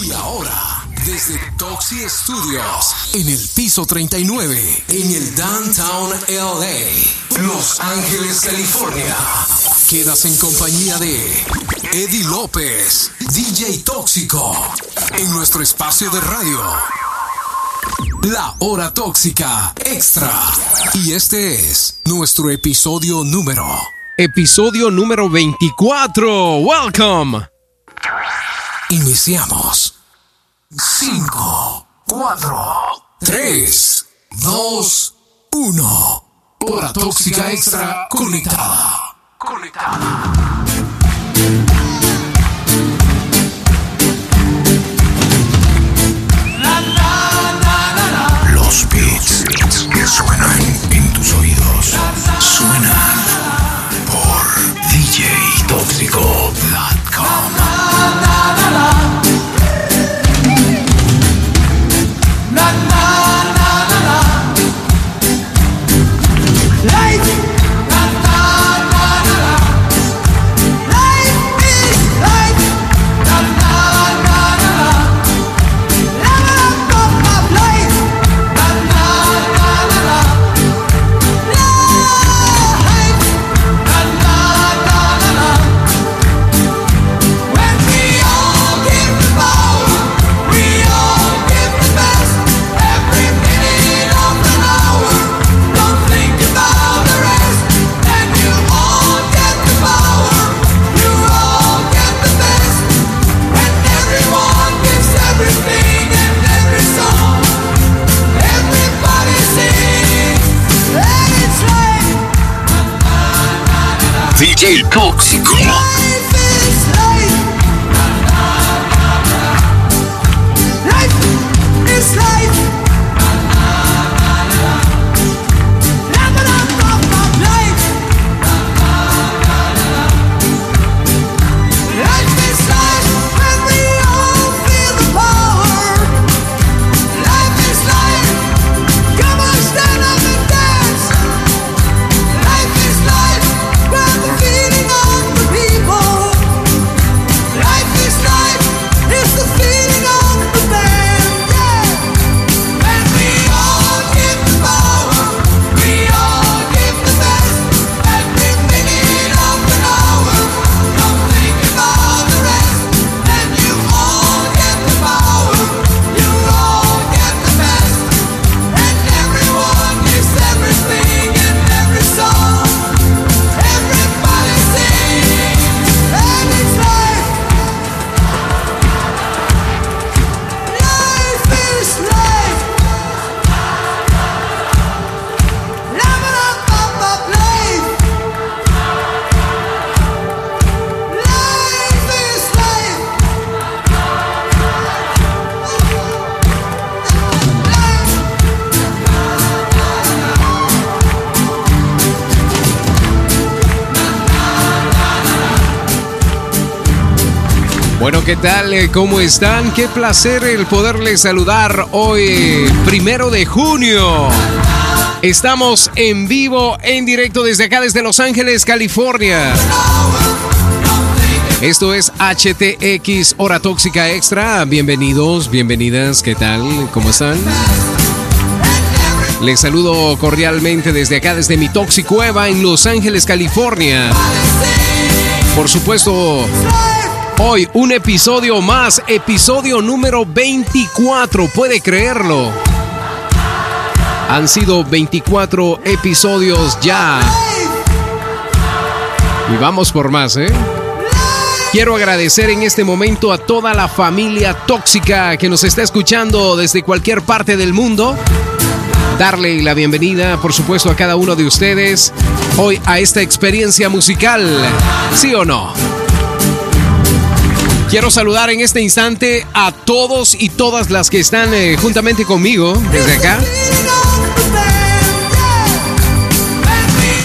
Y ahora, desde Toxi Studios, en el piso 39, en el Downtown LA, Los Ángeles, California, quedas en compañía de Eddie López, DJ Tóxico, en nuestro espacio de radio. La Hora Tóxica Extra. Y este es nuestro episodio número. Episodio número 24. Welcome. Iniciamos. 5, 4, 3, 2, 1. Hora Tóxica Extra conectada. Conectada. Los beats que suenan en tus oídos suenan por DJTóxico.com. DJ ¿qué tal? Eh, ¿Cómo están? Qué placer el poderles saludar hoy, primero de junio. Estamos en vivo, en directo desde acá, desde Los Ángeles, California. Esto es HTX Hora Tóxica Extra. Bienvenidos, bienvenidas, ¿qué tal? ¿Cómo están? Les saludo cordialmente desde acá, desde mi Toxicueva en Los Ángeles, California. Por supuesto, Hoy un episodio más, episodio número 24, puede creerlo. Han sido 24 episodios ya. Y vamos por más, ¿eh? Quiero agradecer en este momento a toda la familia tóxica que nos está escuchando desde cualquier parte del mundo. Darle la bienvenida, por supuesto, a cada uno de ustedes hoy a esta experiencia musical. ¿Sí o no? Quiero saludar en este instante a todos y todas las que están eh, juntamente conmigo desde acá.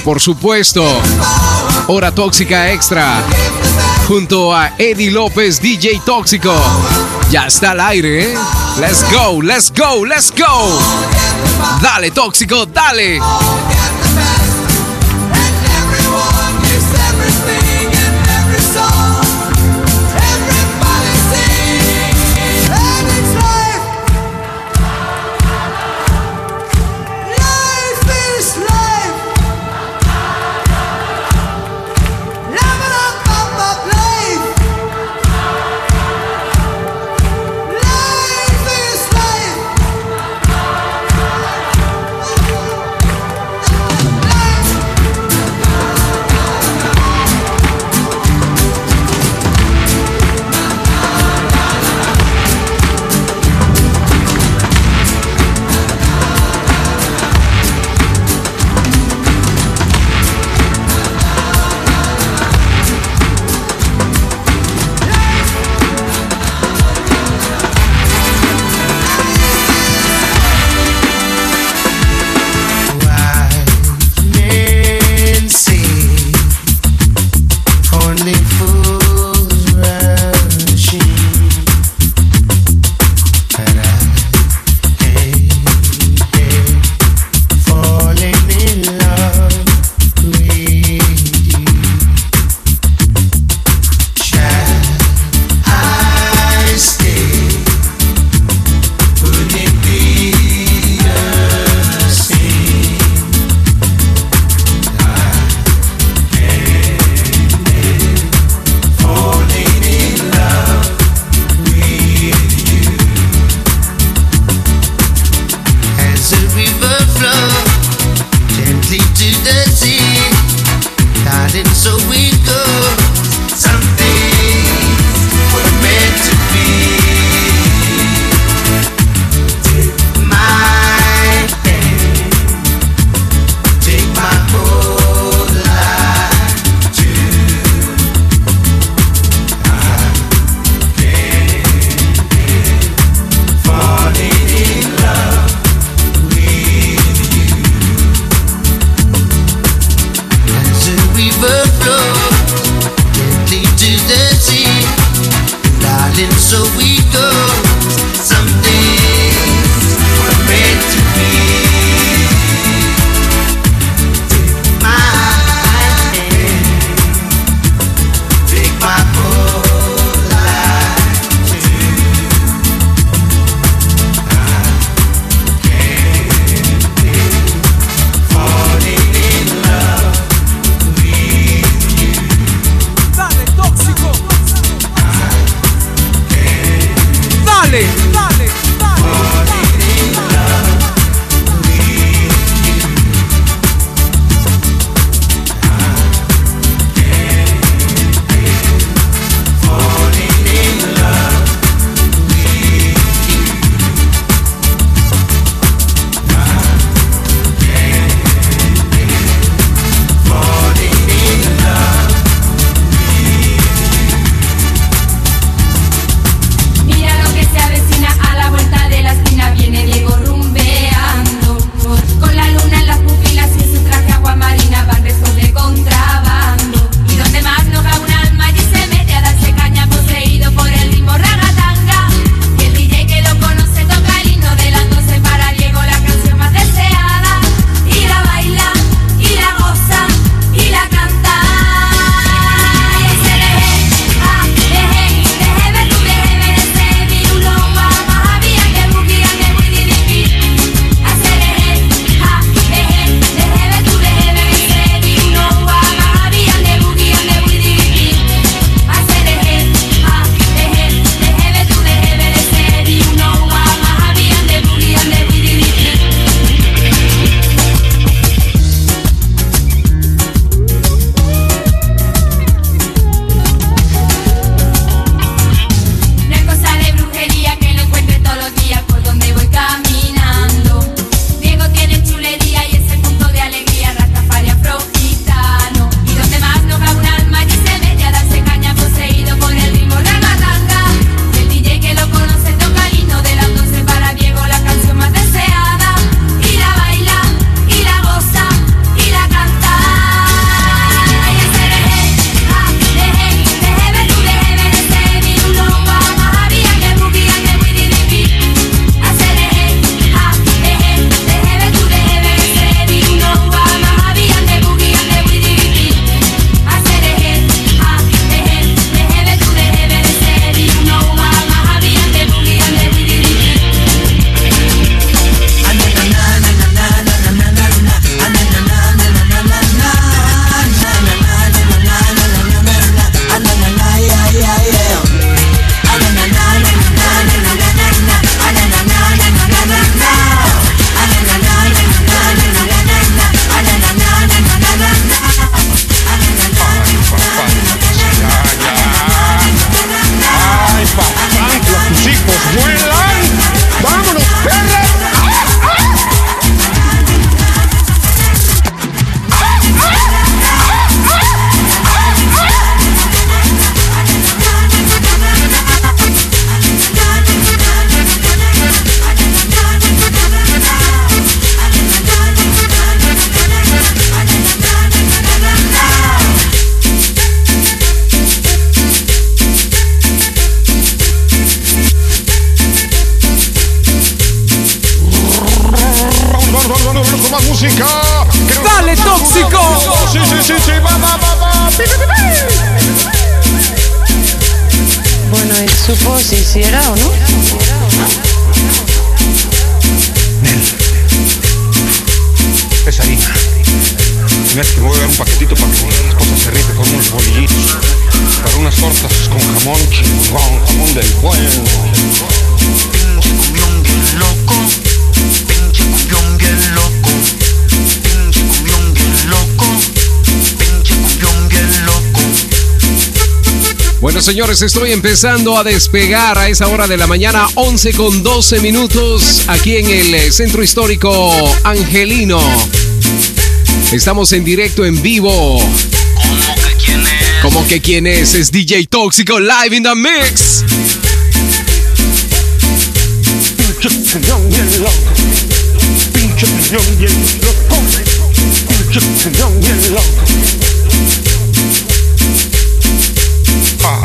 Por supuesto, Hora Tóxica Extra, junto a Eddie López, DJ Tóxico. Ya está al aire, ¿eh? Let's go, let's go, let's go. Dale, Tóxico, dale. Más música. ¡Dale, tóxico! Sí, sí, sí, sí, va, va, va, va. Bueno, él supo si hiciera o no. Es harina. Mira que voy a dar un paquetito para que mi esposa se rife con unos bolillitos. Para unas tortas con jamón chingón, jamón del bueno. Pinche cumbión bien loco, Bueno, señores, estoy empezando a despegar a esa hora de la mañana, 11 con 12 minutos, aquí en el eh, Centro Histórico Angelino. Estamos en directo, en vivo. ¿Cómo que quién es? Como que quién es, es DJ Tóxico Live in the Mix.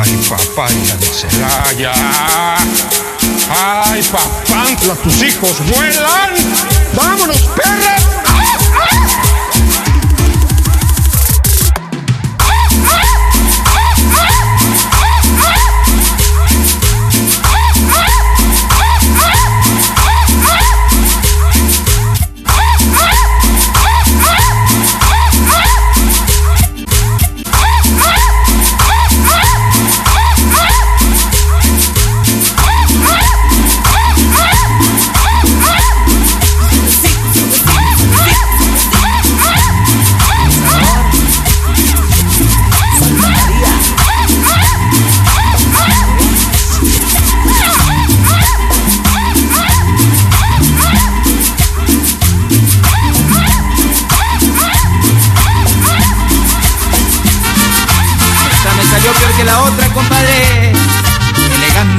Ay, papá, de Celaya. Ay, papantla, tus hijos vuelan. Vámonos, perra.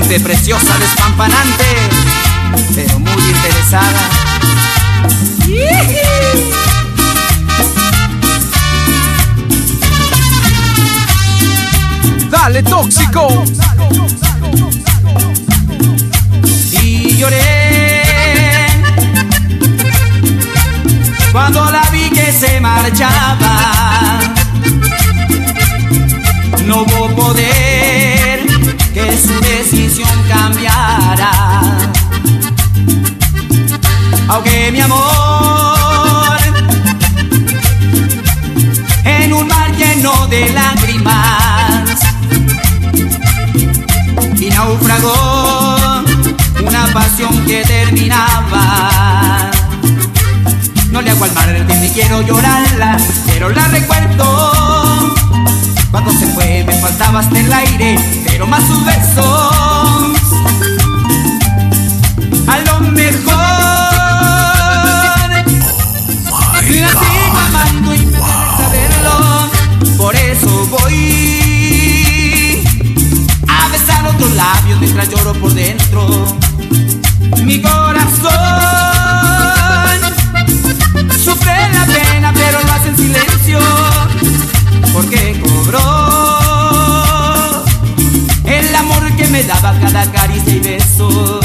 Elegante, preciosa, despampanante, pero muy interesada. Dale, Tóxico. Y lloré cuando la vi que se marchaba. No hubo poder que su Aunque mi amor en un mar lleno de lágrimas y naufragó una pasión que terminaba. No le hago al mar ni quiero llorarla, pero la recuerdo. Cuando se fue me faltaba hasta el aire, pero más sus besos. A lo mejor la sigo amando y me saberlo. Por eso voy a besar otros labios mientras lloro por dentro. Mi corazón sufre la pena, pero lo hace en silencio. Porque cobró el amor que me daba cada caricia y beso.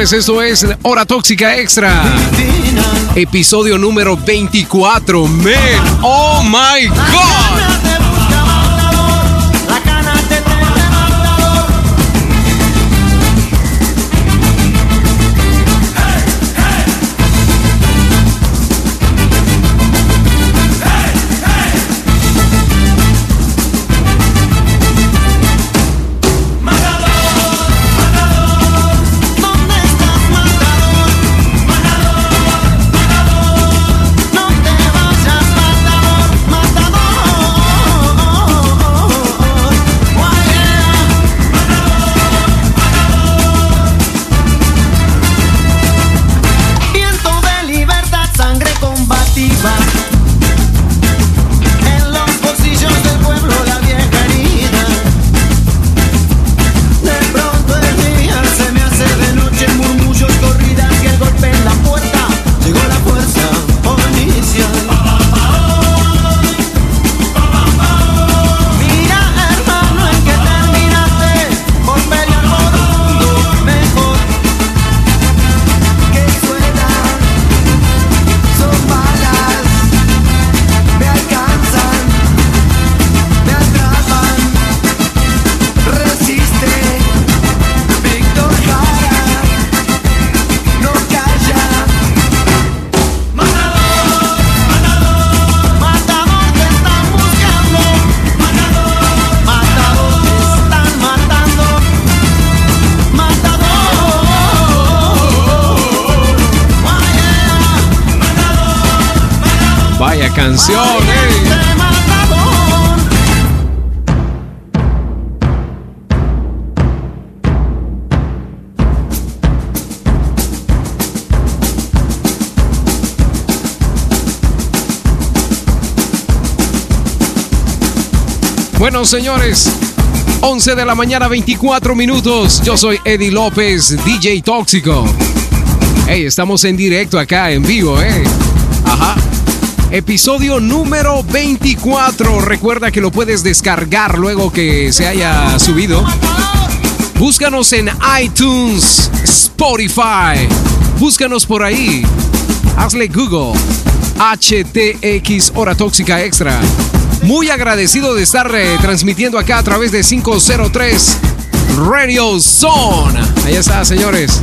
Esto es Hora Tóxica Extra. Episodio número 24. Man, oh my God. Señores, 11 de la mañana, 24 minutos. Yo soy Eddie López, DJ Tóxico. Hey, estamos en directo acá, en vivo, ¿eh? Ajá. Episodio número 24. Recuerda que lo puedes descargar luego que se haya subido. Búscanos en iTunes, Spotify. Búscanos por ahí. Hazle Google. HTX Hora Tóxica Extra. Muy agradecido de estar eh, transmitiendo acá a través de 503 Radio Zone. Ahí está, señores.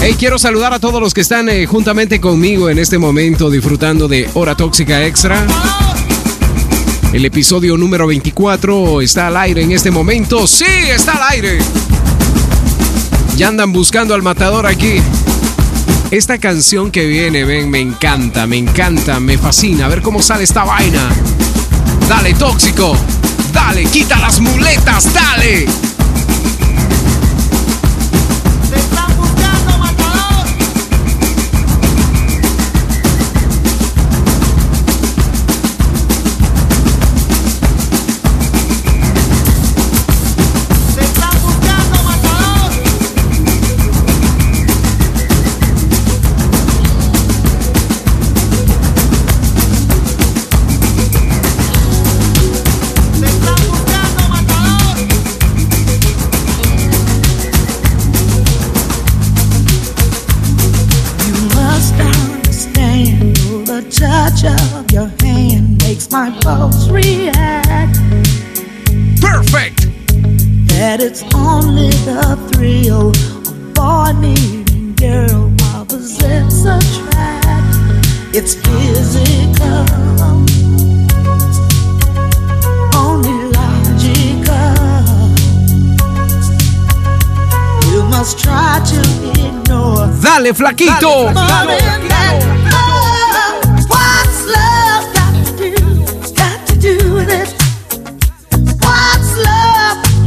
Hey, quiero saludar a todos los que están eh, juntamente conmigo en este momento disfrutando de Hora Tóxica Extra. El episodio número 24 está al aire en este momento. Sí, está al aire. Ya andan buscando al matador aquí. Esta canción que viene, ven, me encanta, me encanta, me fascina. A ver cómo sale esta vaina. Dale, tóxico. Dale, quita las muletas, dale.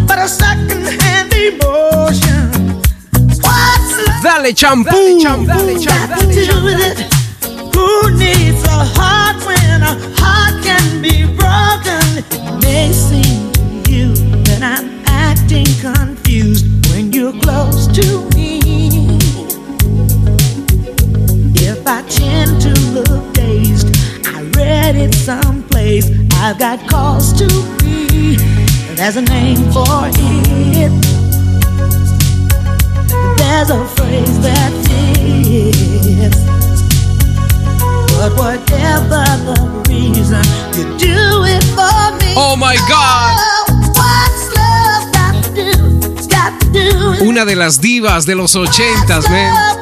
But a second-hand emotion? What's Dale, champú. got to do with it? Who needs a heart when a heart can be broken? It may seem to you that I'm acting confused when you're close to headed someplace. I've got cause to be. There's a name for it. There's a phrase that fits. But whatever the reason, you do it for me. Oh my God. Una de las divas de los ochentas, man.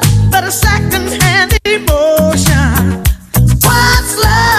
What's love?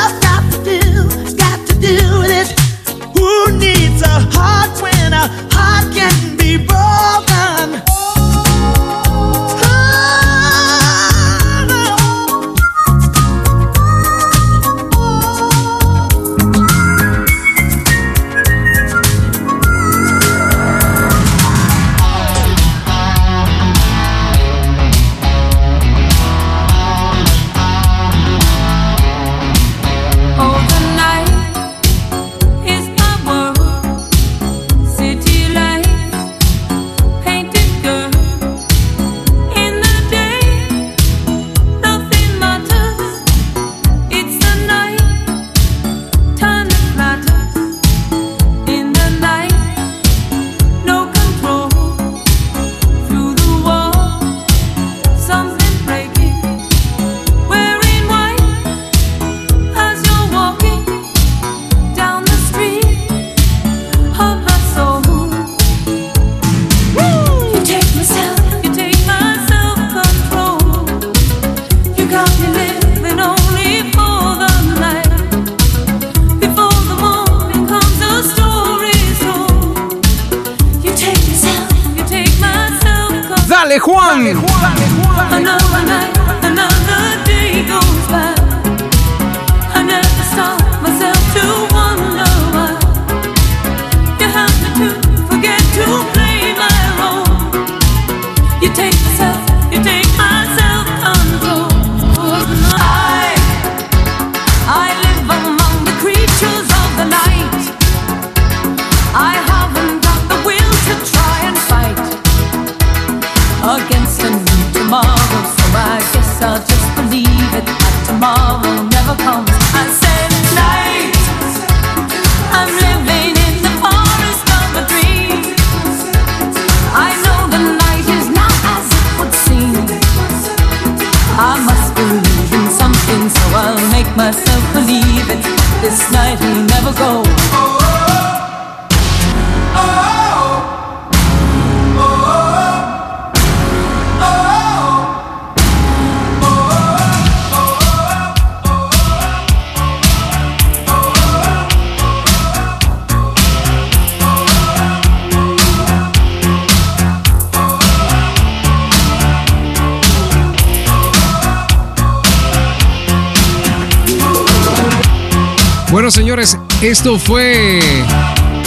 Bueno, señores, esto fue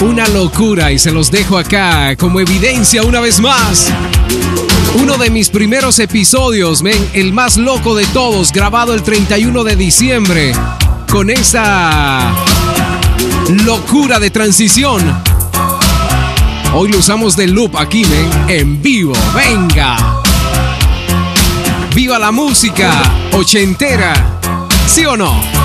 una locura y se los dejo acá como evidencia una vez más. Uno de mis primeros episodios, men, el más loco de todos, grabado el 31 de diciembre, con esa locura de transición. Hoy lo usamos de loop aquí, men, en vivo. Venga. Viva la música ochentera. ¿Sí o no?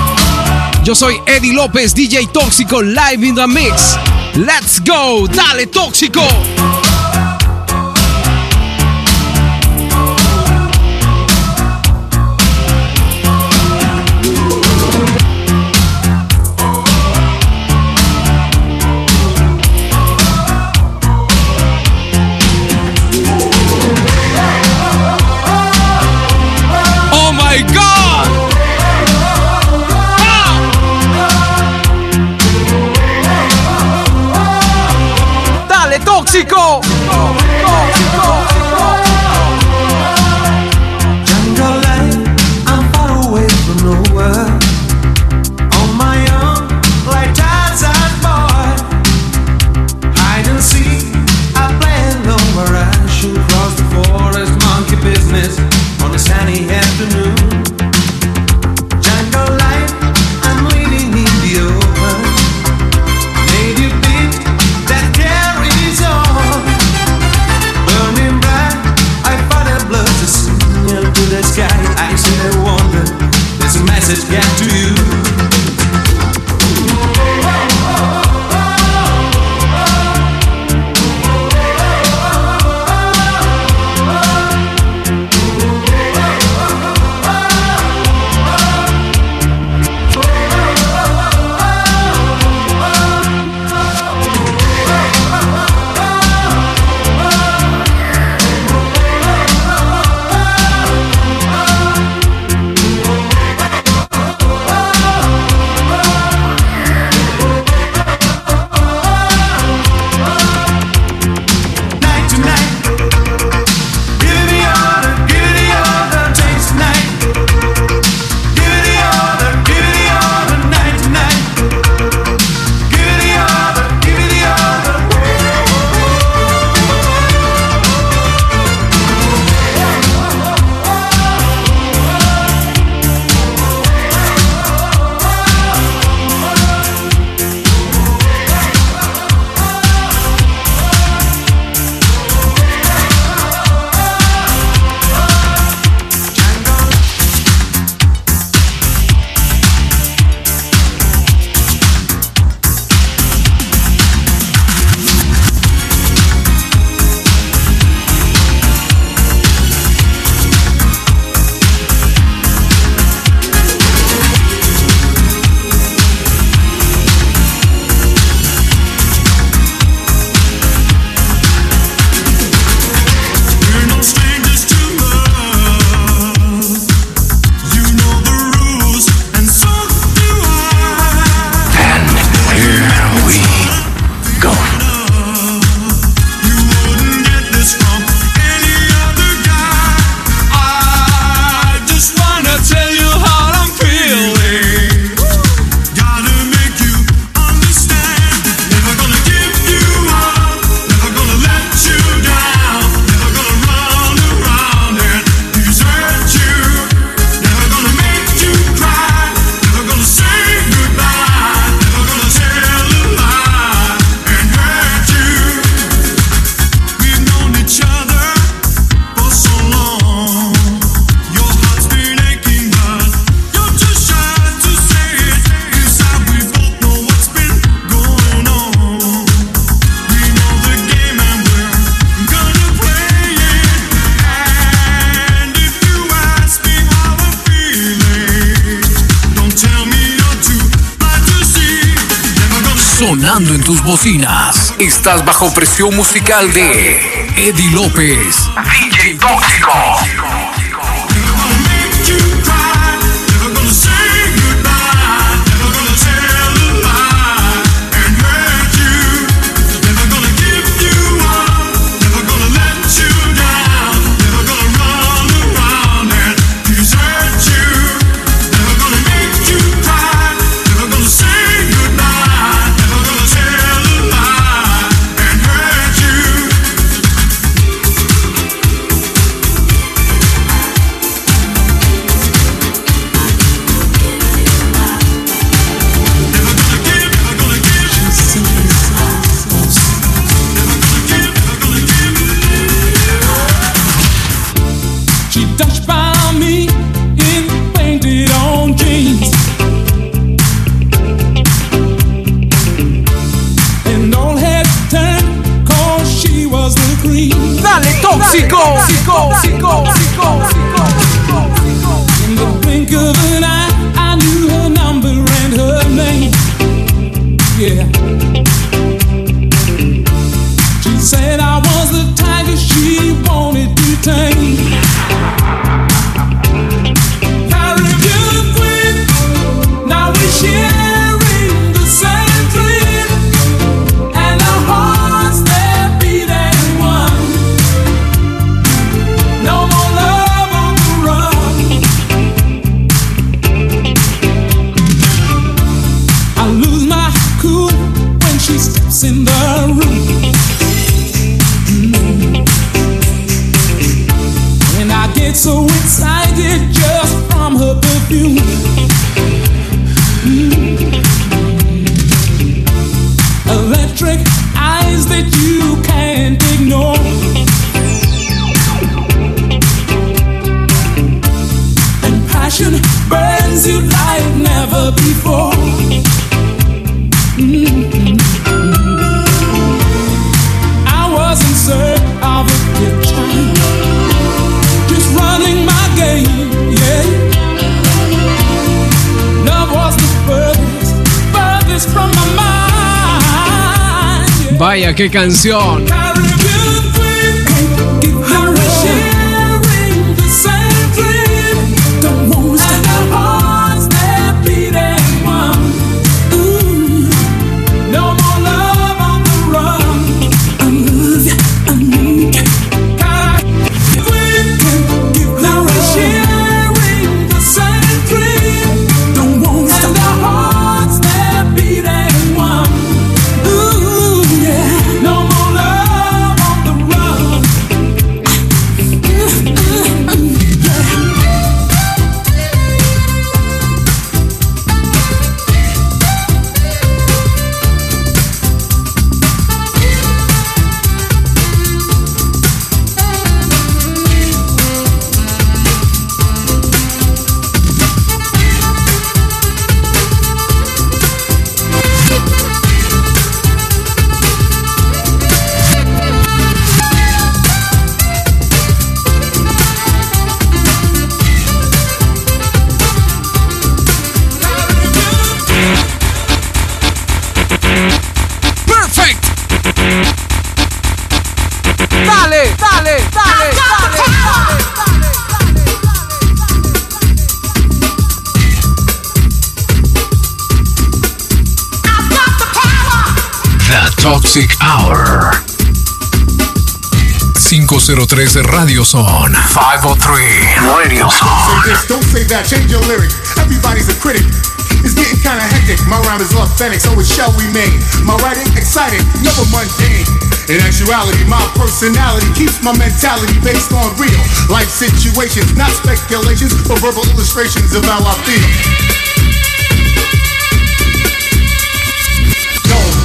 Yo soy Eddie López, DJ Tóxico, live in the mix. Let's go, dale Tóxico. Estás bajo presión musical de Eddie López. DJ Tóxico. Qué canción. 503 Radio Zone. 503 Radio Say Zone. this, don't say that, change your lyric. Everybody's a critic. It's getting kinda hectic. My rhyme is authentic, so it shall remain. My writing exciting, never mundane. In actuality, my personality keeps my mentality based on real life situations, not speculations or verbal illustrations of how I feel.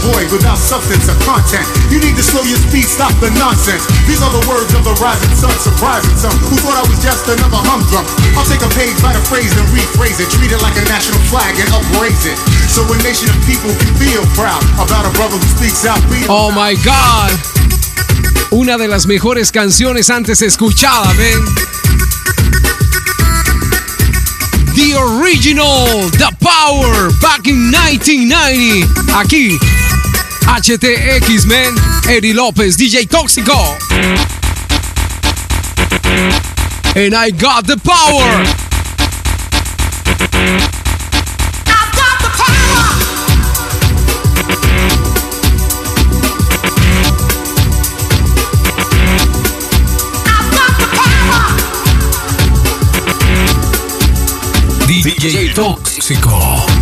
Void without substance or content. You need to slow your speed, stop the nonsense. These are the words of the rising sun, surprising some who thought I was just another humdrum. I'll take a page by the phrase and rephrase it, treat it like a national flag and upraise it. So a nation of people can feel proud about a brother who speaks out. Oh my God. Una de las mejores canciones antes escuchada, ven. The original, The Power, back in 1990. Aquí, HTX, man. Eddie López, DJ Tóxico. And I got the power. DJ Tóxico.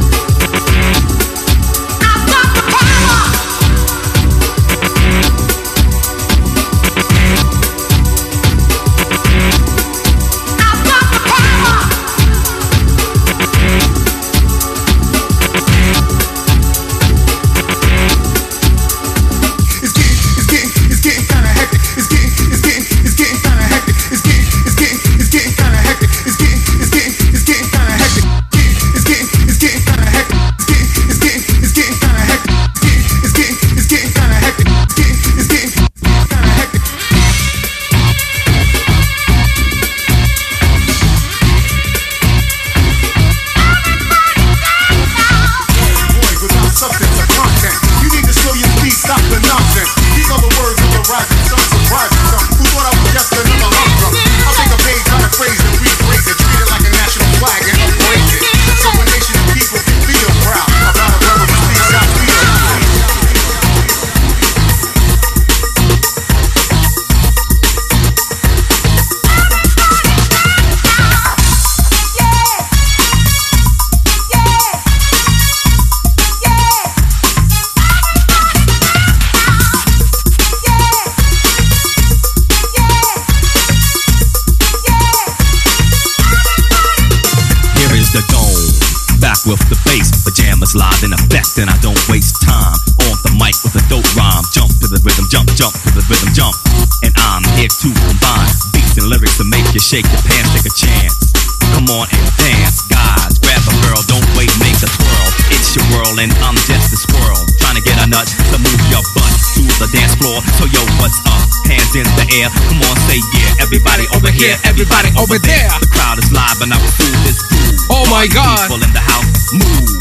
Air, come on, say yeah. Everybody over here, everybody over there. The crowd is live, and I will do this groove. Oh my God. People in the house, move.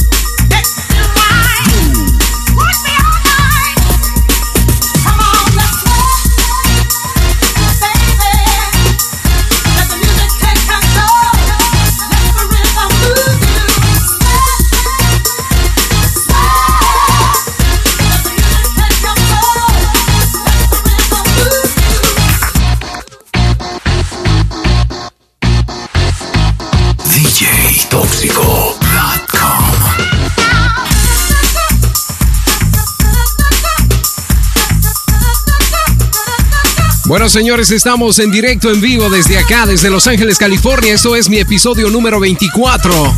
Bueno, señores, estamos en directo en vivo desde acá, desde Los Ángeles, California. Esto es mi episodio número 24.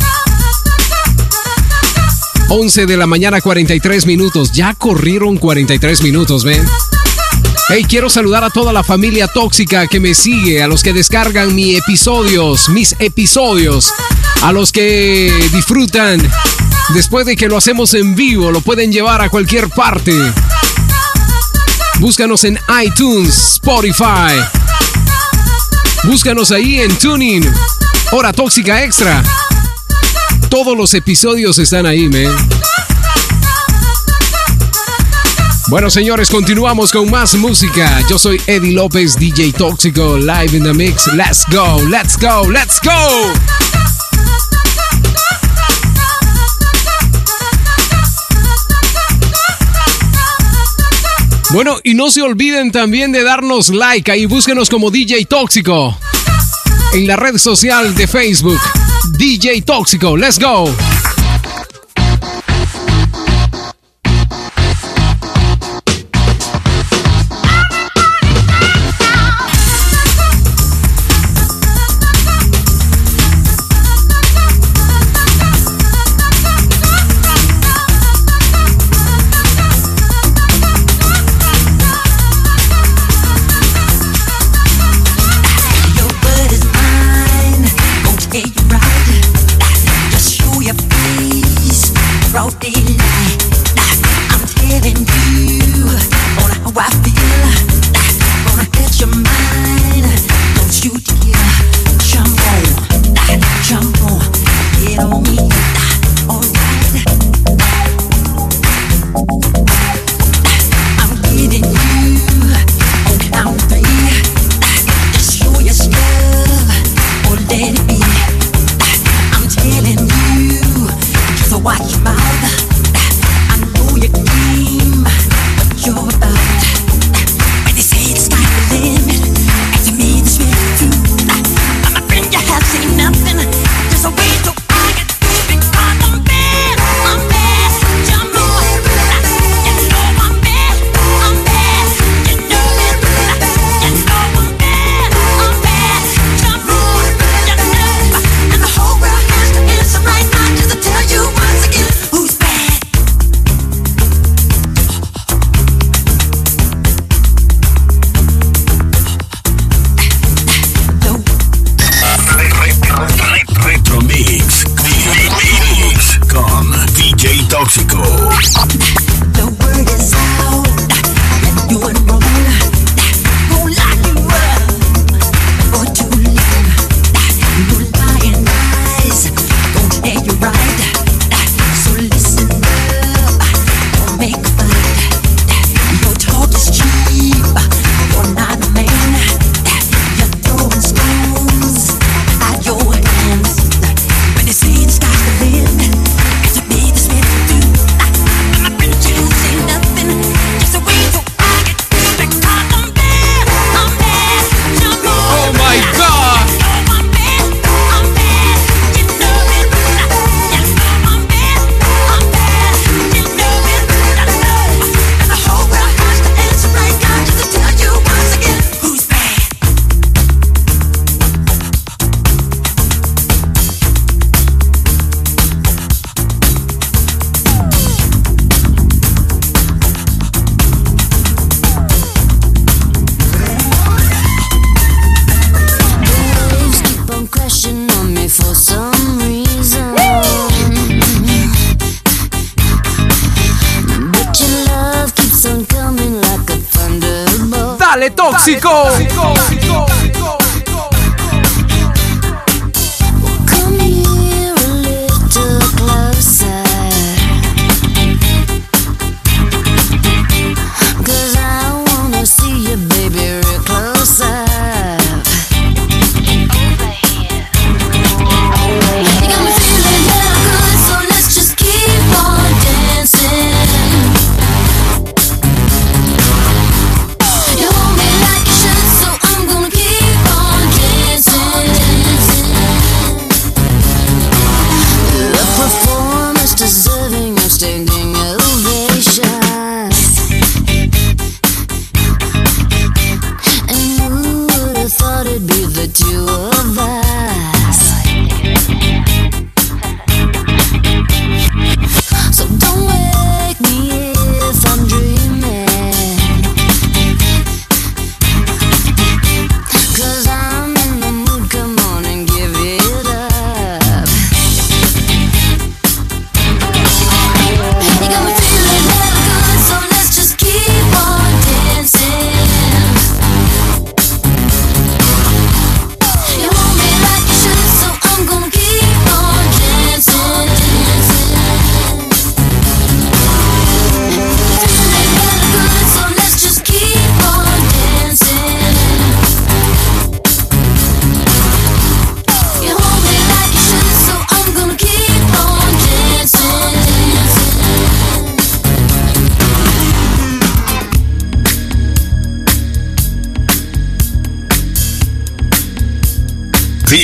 11 de la mañana, 43 minutos. Ya corrieron 43 minutos, ¿ven? Hey, quiero saludar a toda la familia tóxica que me sigue, a los que descargan mis episodios, mis episodios, a los que disfrutan después de que lo hacemos en vivo, lo pueden llevar a cualquier parte. Búscanos en iTunes, Spotify. Búscanos ahí en Tuning. Hora Tóxica Extra. Todos los episodios están ahí, man. Bueno, señores, continuamos con más música. Yo soy Eddie López, DJ Tóxico, live in the mix. Let's go, let's go, let's go. Bueno, y no se olviden también de darnos like ahí, búsquenos como DJ Tóxico. En la red social de Facebook, DJ Tóxico, let's go.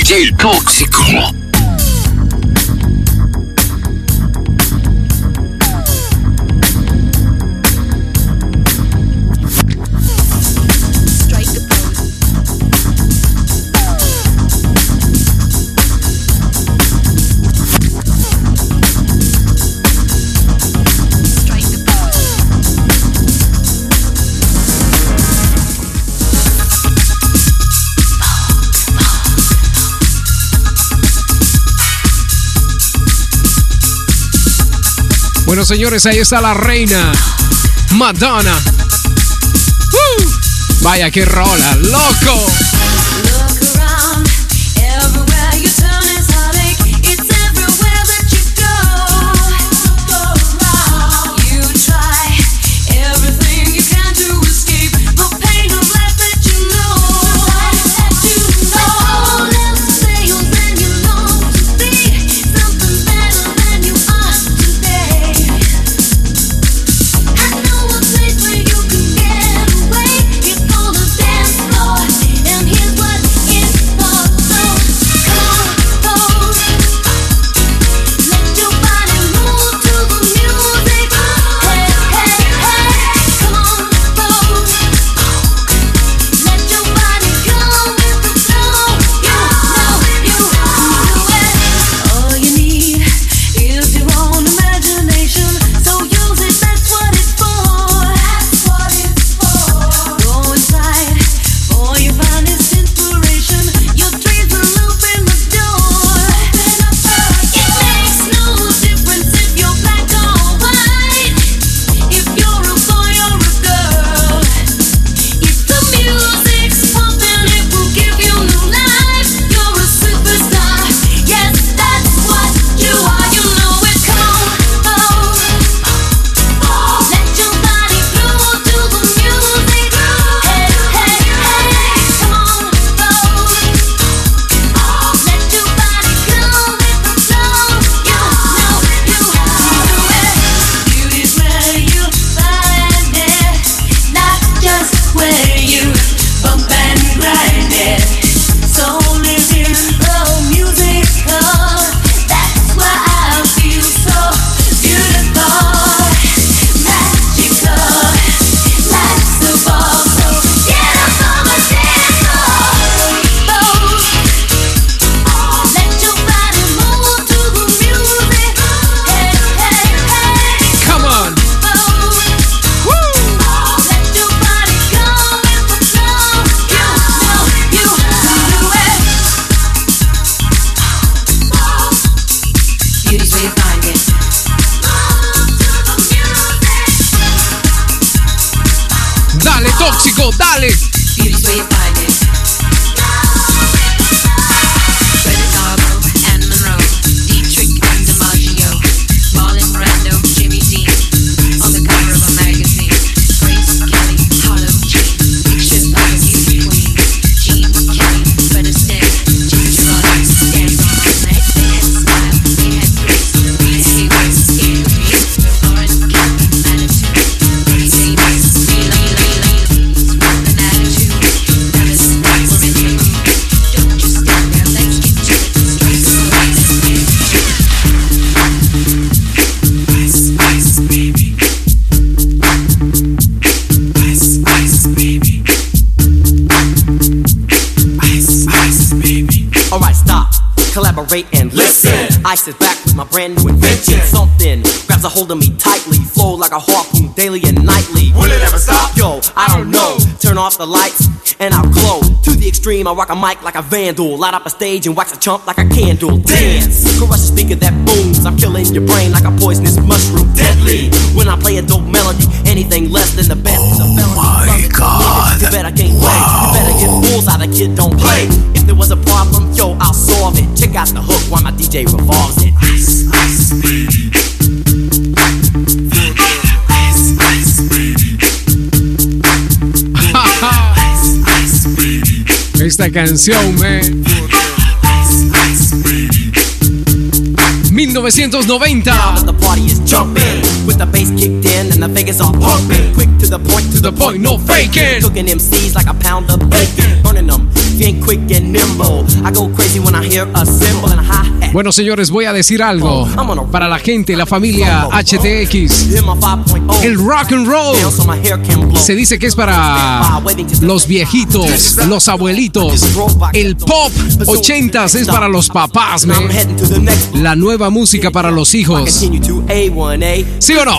J'ai eu c'est con. Señores, ahí está la reina Madonna. Vaya que rola, loco. Listen. I sit back with my brand new invention. Something grabs a hold of me tightly, flow like a harpoon daily and nightly. Will it ever stop? Yo, I don't know. Turn off the lights and I'll glow. The extreme, I rock a mic like a vandal. Light up a stage and wax a chump like a candle. Dance, crush a speaker that booms. I'm killing your brain like a poisonous mushroom. Deadly. When I play a dope melody, anything less than the best is a felony. my God. You better gain weight. You better get fools out of kid, don't play. If there was a problem, yo, I'll solve it. Check out the hook while my DJ revolves it. Ice, ice. Esta canción, man. 1990. The party is jumping with the bass kicked in and the figures are pumping. Quick to the point, no MCs like a pound of bacon. Bueno, señores, voy a decir algo para la gente, la familia HTX. El rock and roll se dice que es para los viejitos, los abuelitos. El pop 80s es para los papás, man. La nueva música para los hijos. ¿Sí o no?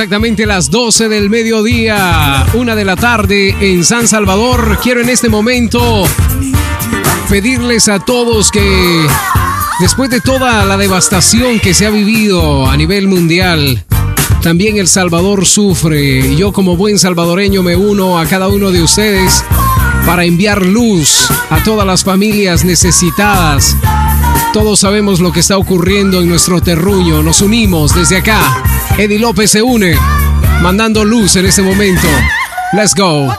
exactamente las 12 del mediodía, una de la tarde en San Salvador. Quiero en este momento pedirles a todos que después de toda la devastación que se ha vivido a nivel mundial, también El Salvador sufre. Yo como buen salvadoreño me uno a cada uno de ustedes para enviar luz a todas las familias necesitadas. Todos sabemos lo que está ocurriendo en nuestro terruño. Nos unimos desde acá. Eddie López se une, mandando luz en este momento. Let's go.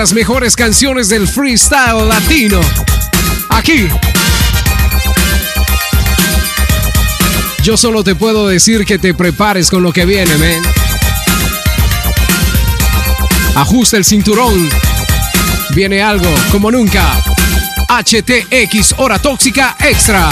Las mejores canciones del freestyle latino. Aquí. Yo solo te puedo decir que te prepares con lo que viene, man. Ajusta el cinturón. Viene algo como nunca. HTX Hora Tóxica Extra.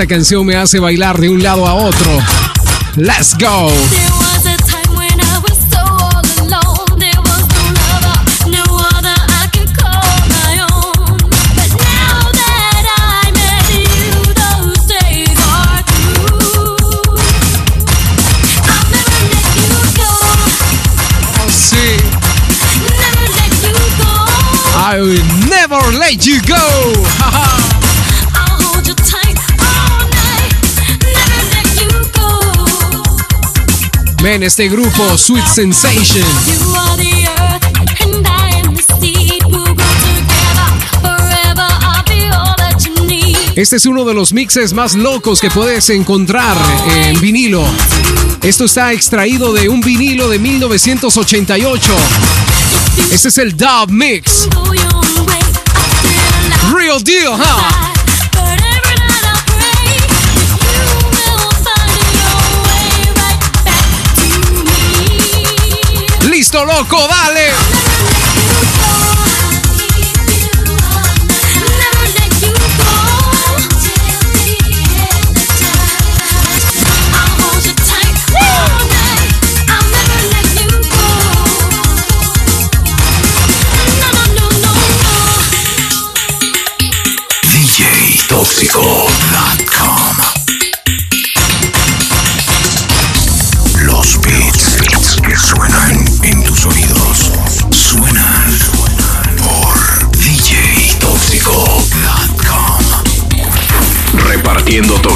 Esta canción me hace bailar de un lado a otro. Let's go. All that you need. Este es uno de los mixes más locos que puedes encontrar en vinilo. Esto está extraído de un vinilo de 1988. Este es el Dub Mix. Real deal, huh? Listo, loco, dale. DJTóxico.com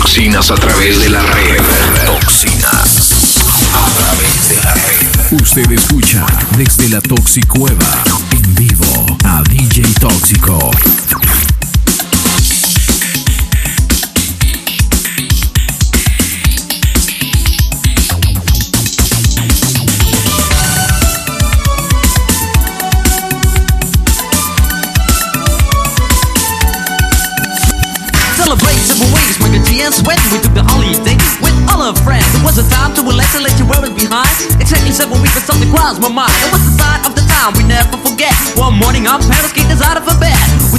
toxinas a través de la red. Toxinas a través de la red. Usted escucha desde la Toxicueva en vivo a DJ Tóxico. Was a time to relax and let your worries behind. Exactly seven weeks, but something crossed my mind. It was the sign of the time we never forget. One morning, our parents kicked us out of bed. We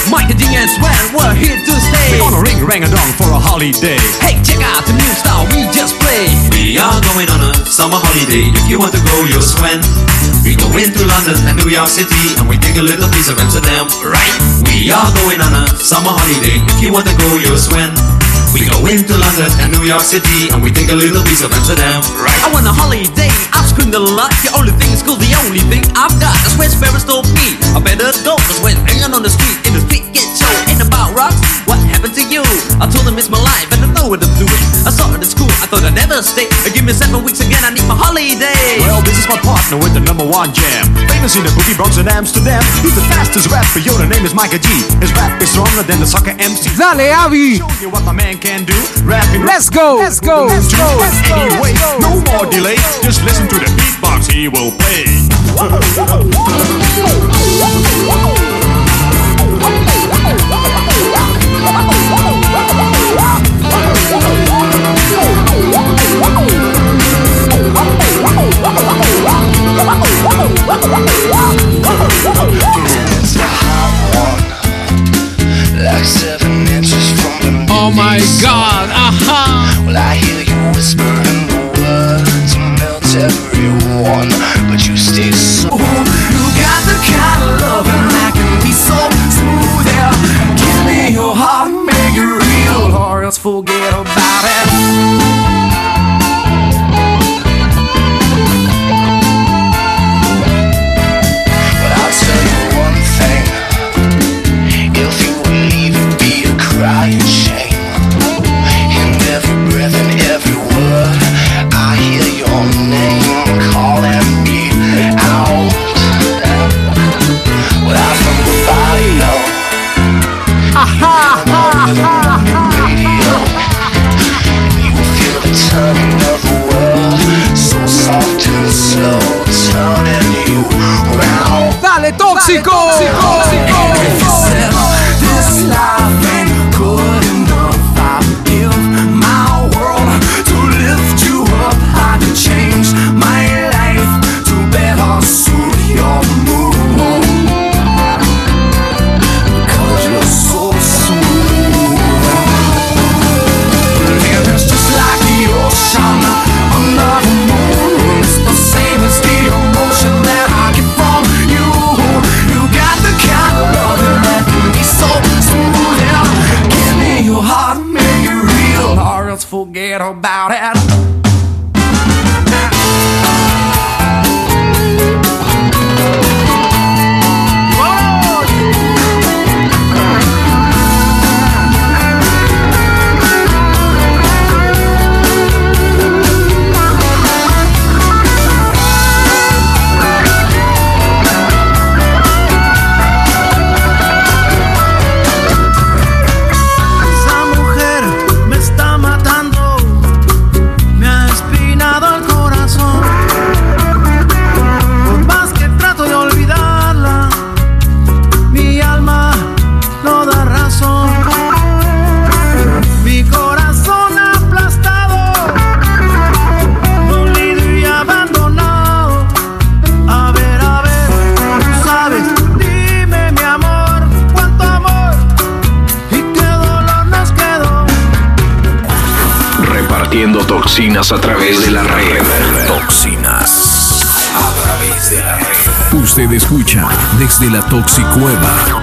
Mike the D and Swear, we're here to stay. We're gonna ring rang a dong for a holiday Hey, check out the new style we just played. We are going on a summer holiday. If you want to go, you'll swim. We go into London and New York City and we take a little piece of Amsterdam, right? We are going on a summer holiday. If you want to go, you'll swim. We go into London and New York City and we take a little piece of Amsterdam, right? I want a holiday, I've screamed a lot. The only thing is cool, the only thing I've got. That's where Sparrows told me. I better go, cause when hanging on the street, in the street get show. Ain't about rocks, what happened to you? I told him it's my life thought I'd never stay. Give me seven weeks again, I need my holiday. Well, this is my partner with the number one jam. Famous in the boogie Bronx and Amsterdam. He's the fastest rapper, yo, the name is Micah G. His rap is stronger than the soccer MC. Dale, Abby. Show you what my man can do. Rapping. Let's go. Let's go. Let's go. Let's go. Anyway, no more delay. Just listen to the beatbox he will play. my God, aha! Well, I hear you whispering the words melt everyone, but you stay so. Ooh, you got the catalyst. Desde la Toxicueva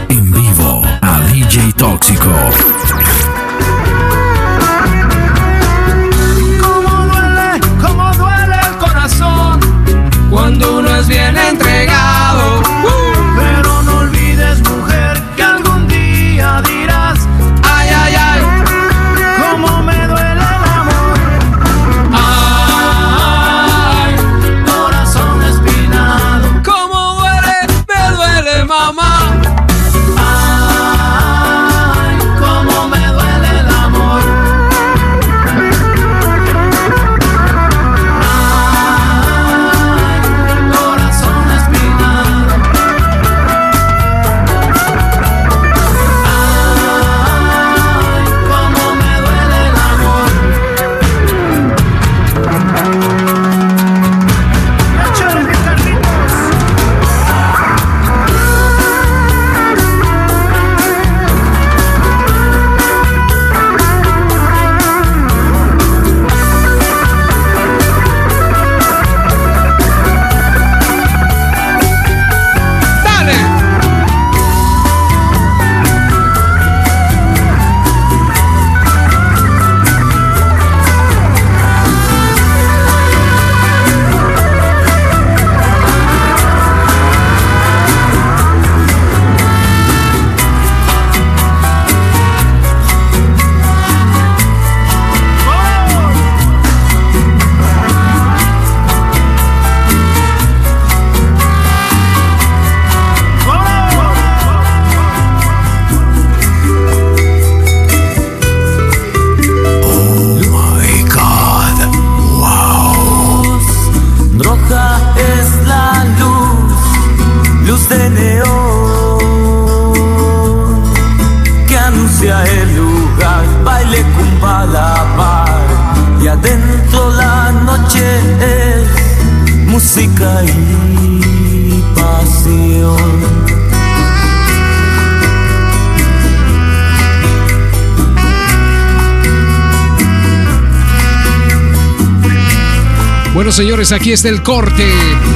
Bueno, señores, aquí está el corte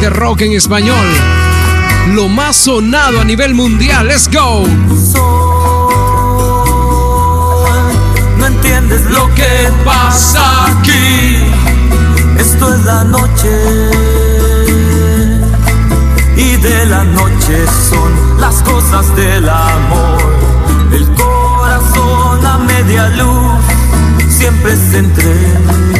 de rock en español. Lo más sonado a nivel mundial. Let's go. No entiendes lo que pasa aquí. Esto es la noche. Y de la noche son las cosas del amor. El corazón a media luz siempre se entregará.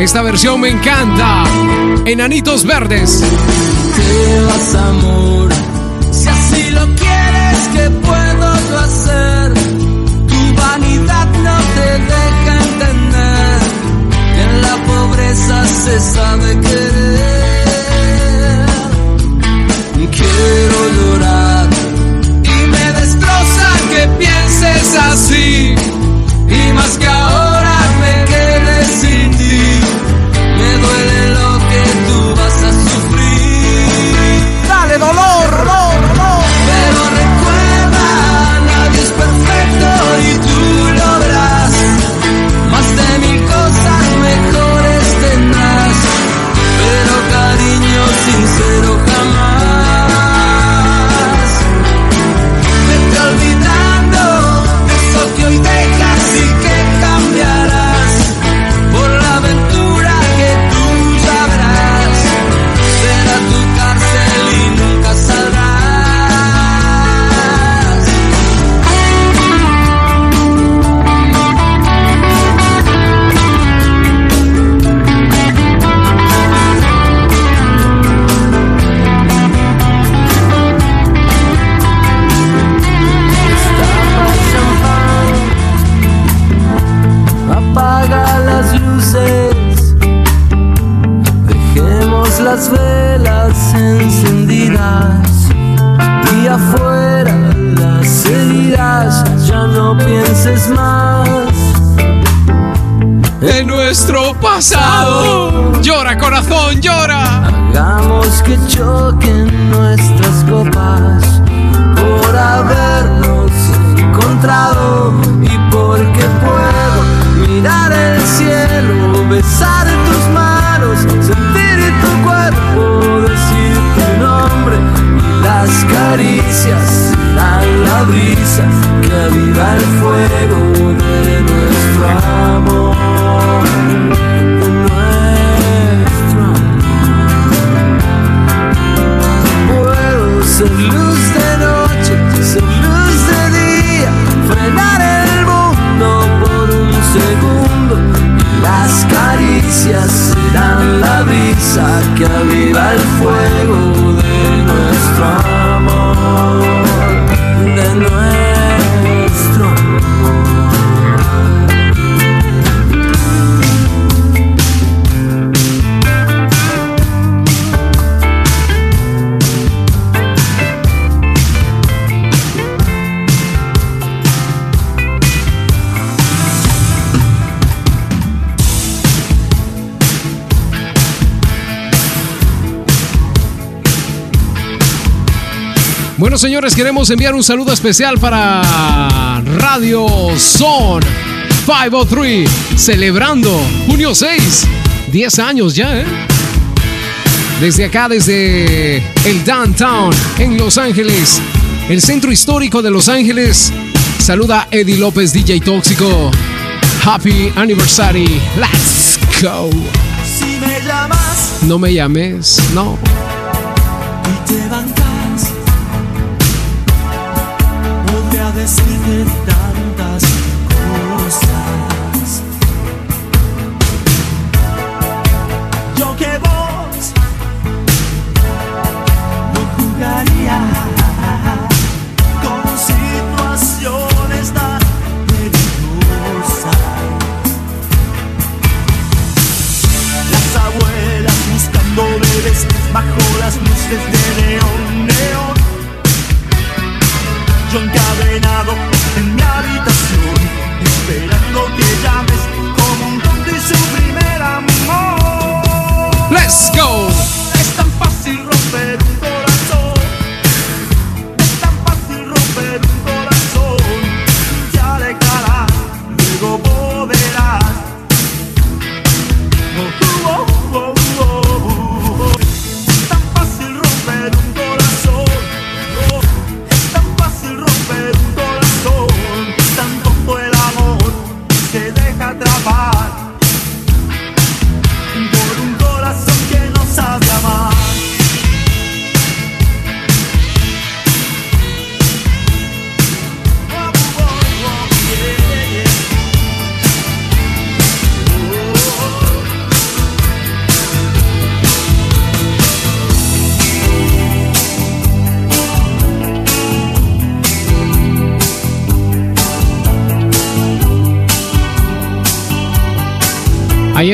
Esta versión me encanta. Enanitos Verdes. Te vas, amor. Si así lo quieres, ¿qué puedo yo hacer? Tu vanidad no te deja entender que en la pobreza se sabe querer. Quiero señores, queremos enviar un saludo especial para Radio Son 503, celebrando junio 6, 10 años ya, ¿eh? Desde acá, desde el downtown en Los Ángeles, el centro histórico de Los Ángeles, saluda Eddie López, DJ Tóxico. Happy anniversary, let's go. Si me llamas No me llames, no. y te bancas sabes.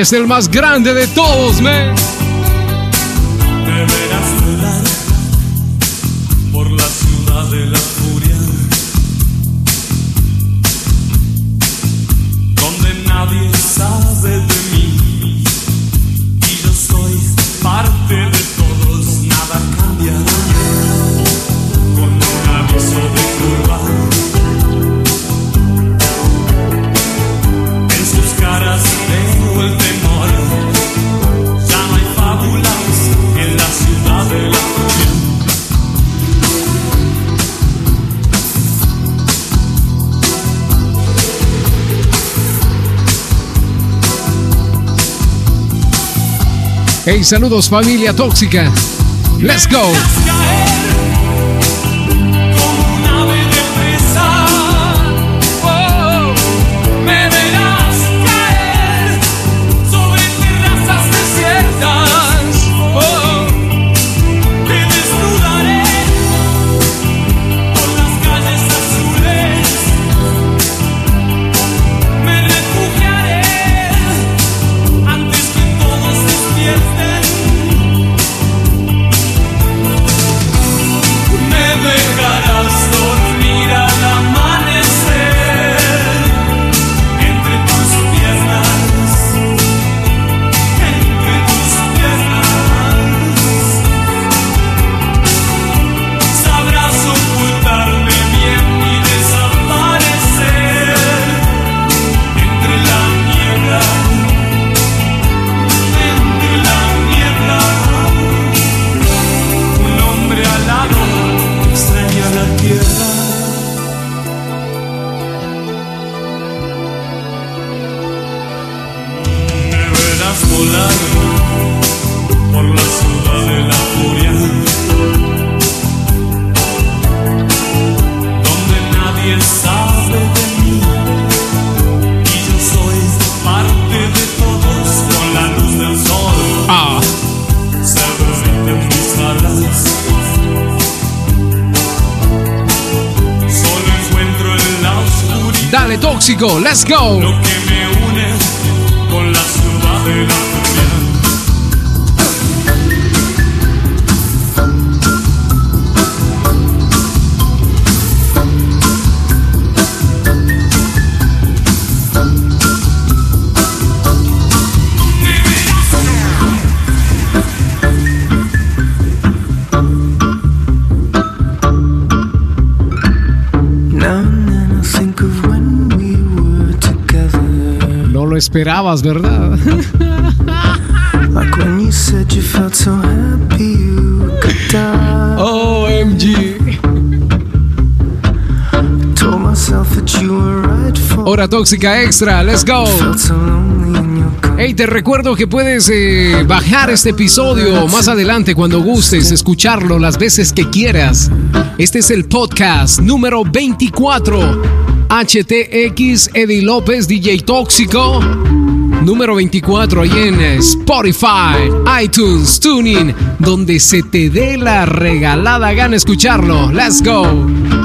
eres el más grande de todos, men. Hey, saludos familia tóxica. Let's go. Let's go. No esperabas, ¿verdad? OMG. Hora tóxica extra, let's go. Hey, te recuerdo que puedes eh, bajar este episodio más adelante cuando gustes, escucharlo las veces que quieras. Este es el podcast número 24 HTX, Eddie López, DJ Tóxico. Número 24 ahí en Spotify, iTunes, Tuning, donde se te dé la regalada gana escucharlo. Let's go.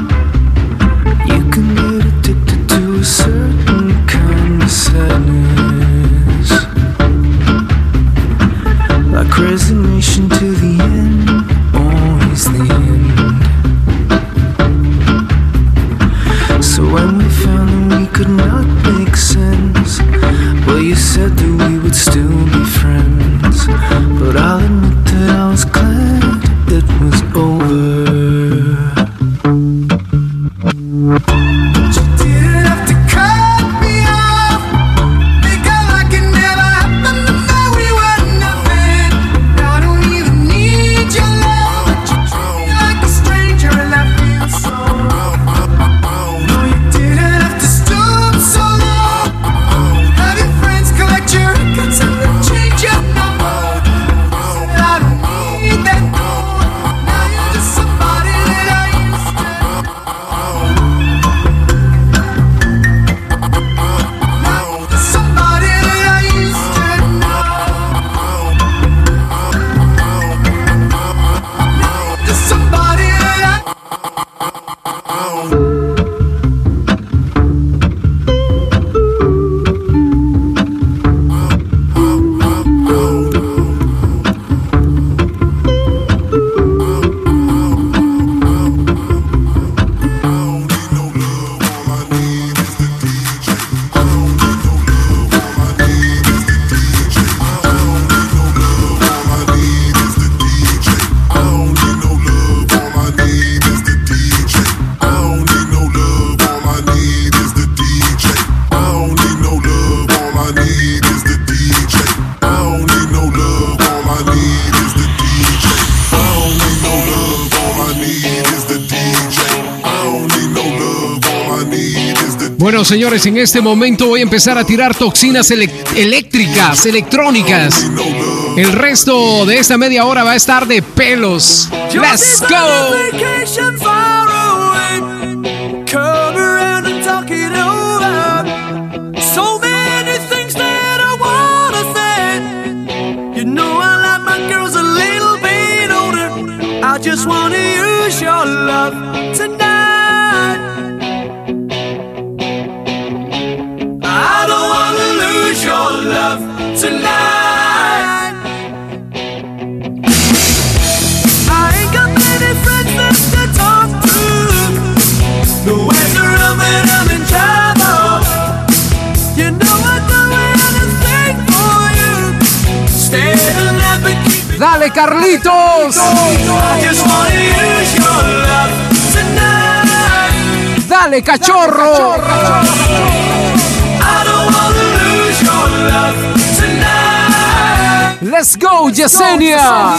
en este momento voy a empezar a tirar toxinas eléctricas, electrónicas. El resto de esta media hora va a estar de pelos. ¡Let's go! Carlitos. Dale, cachorro. Let's go, Yesenia.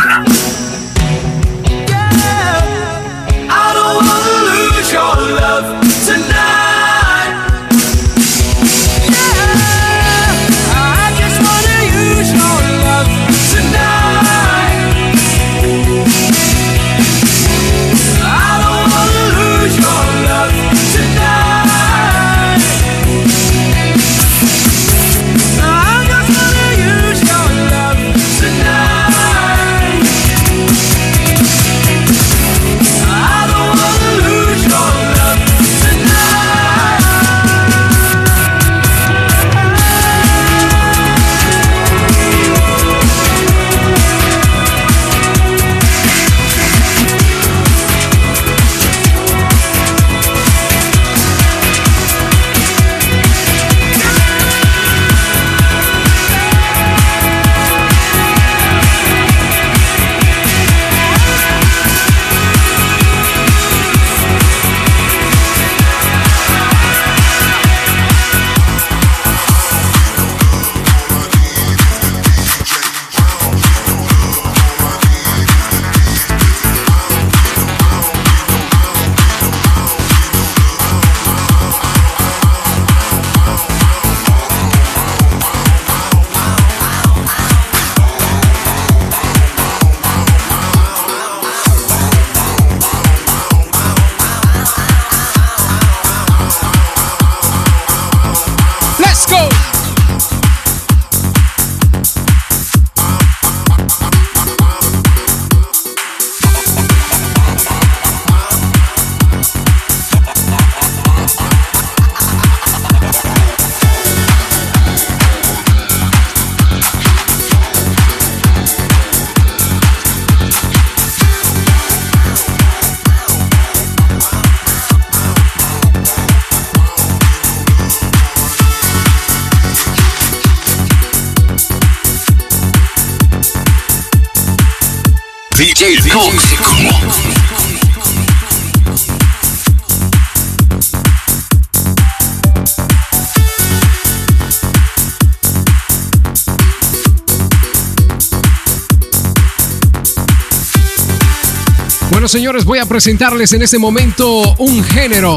Señores, voy a presentarles en este momento un género.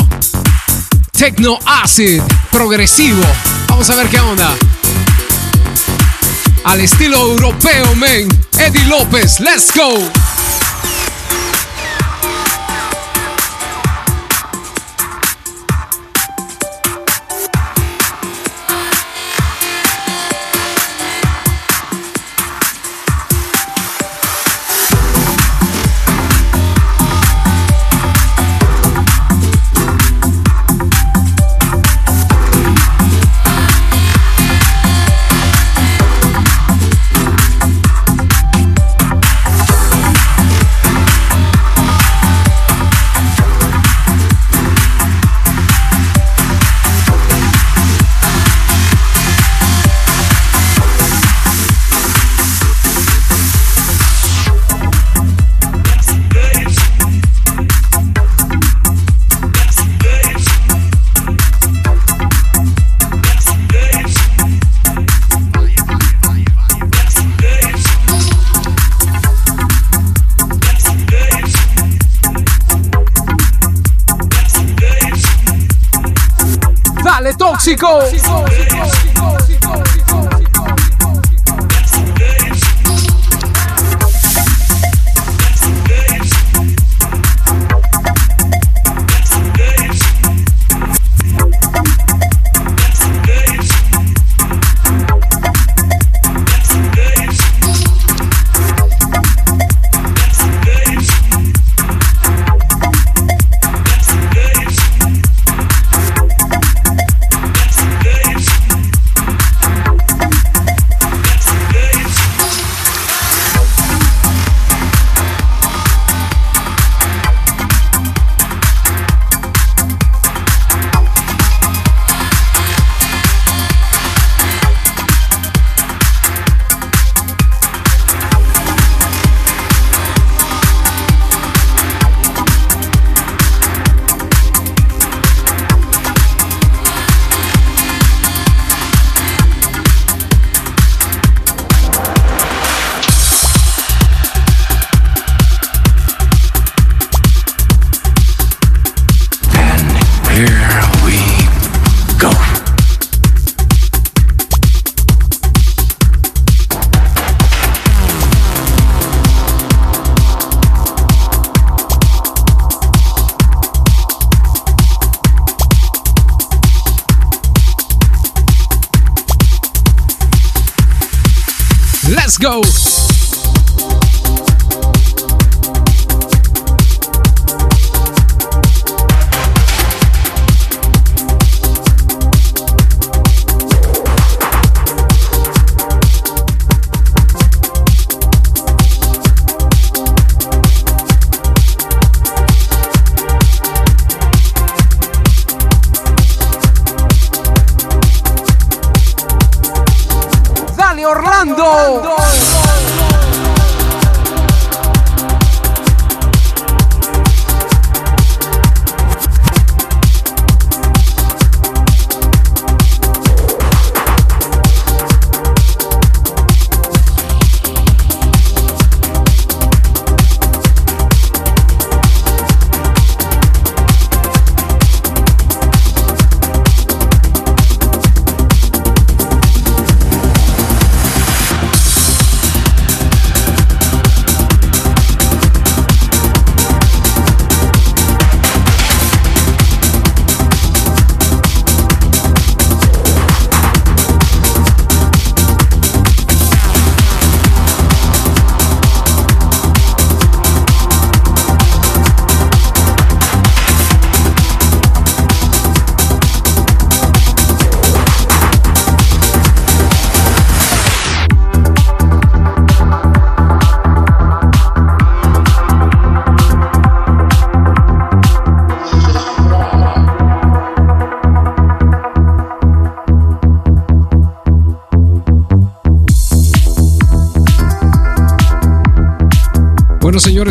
Techno Acid, progresivo. Vamos a ver qué onda. Al estilo europeo, men. Eddie López, let's go. Dale,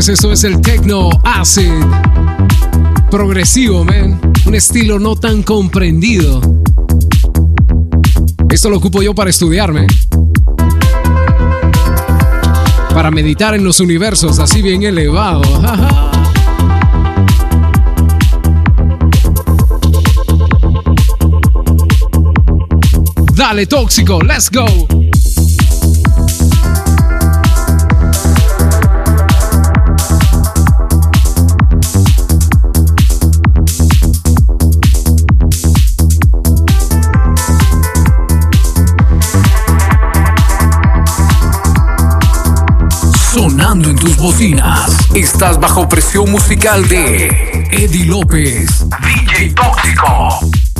señores, esto es el Techno Acid. Progresivo, man. Un estilo no tan comprendido. Esto lo ocupo yo para estudiarme. Para meditar en los universos así bien elevados. Dale, tóxico, let's go. En tus bocinas. Estás bajo presión musical de Eddie López. DJ Tóxico.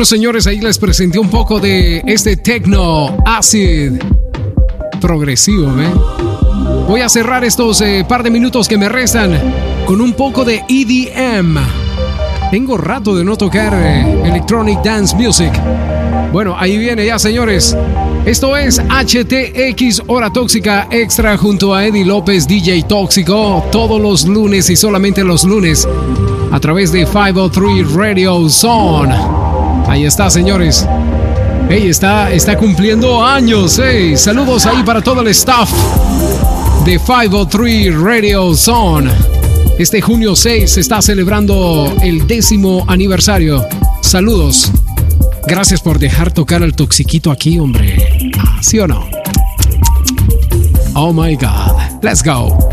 Bueno, señores, ahí les presenté un poco de este techno acid progresivo, ¿eh? Voy a cerrar estos eh, par de minutos que me restan con un poco de EDM. Tengo rato de no tocar eh, Electronic Dance Music. Bueno, ahí viene ya, señores. Esto es HTX Hora Tóxica Extra junto a Eddie López, DJ Tóxico, todos los lunes y solamente los lunes a través de 503 Radio Zone. Ahí está, señores. Hey, está, está cumpliendo años. Saludos ahí para todo el staff de 503 Radio Zone. Este junio 6 se está celebrando el décimo aniversario. Saludos. Gracias por dejar tocar al toxiquito aquí, hombre. Ah, ¿Sí o no? Oh my God. Let's go.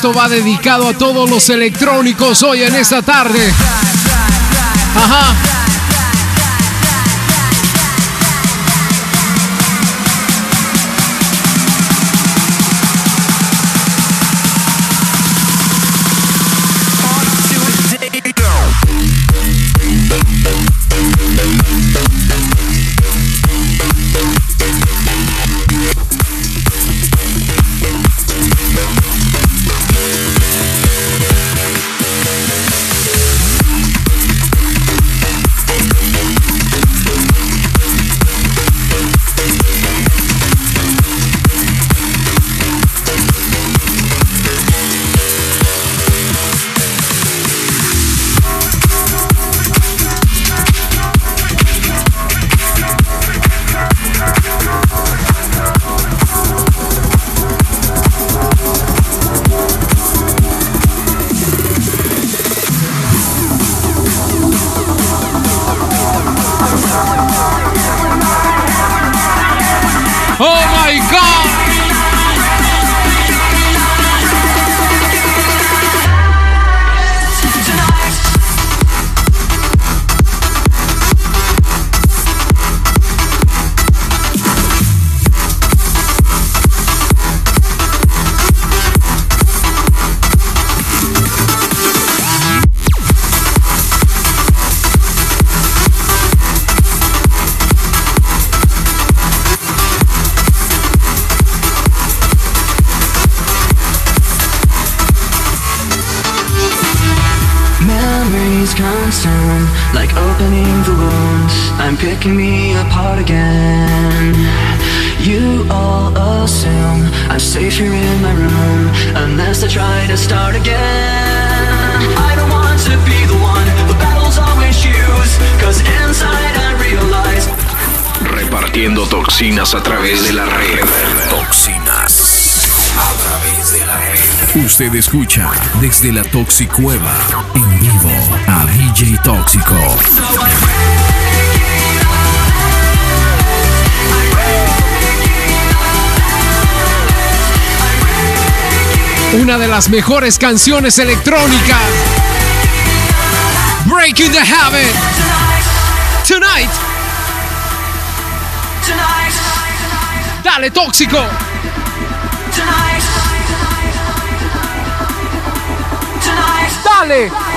esto va dedicado a todos los electrónicos hoy en esta tarde. Ajá. Cueva en vivo a DJ Tóxico. Una de las mejores canciones electrónicas. Breaking the Habit. Tonight. Dale, Tóxico. dale.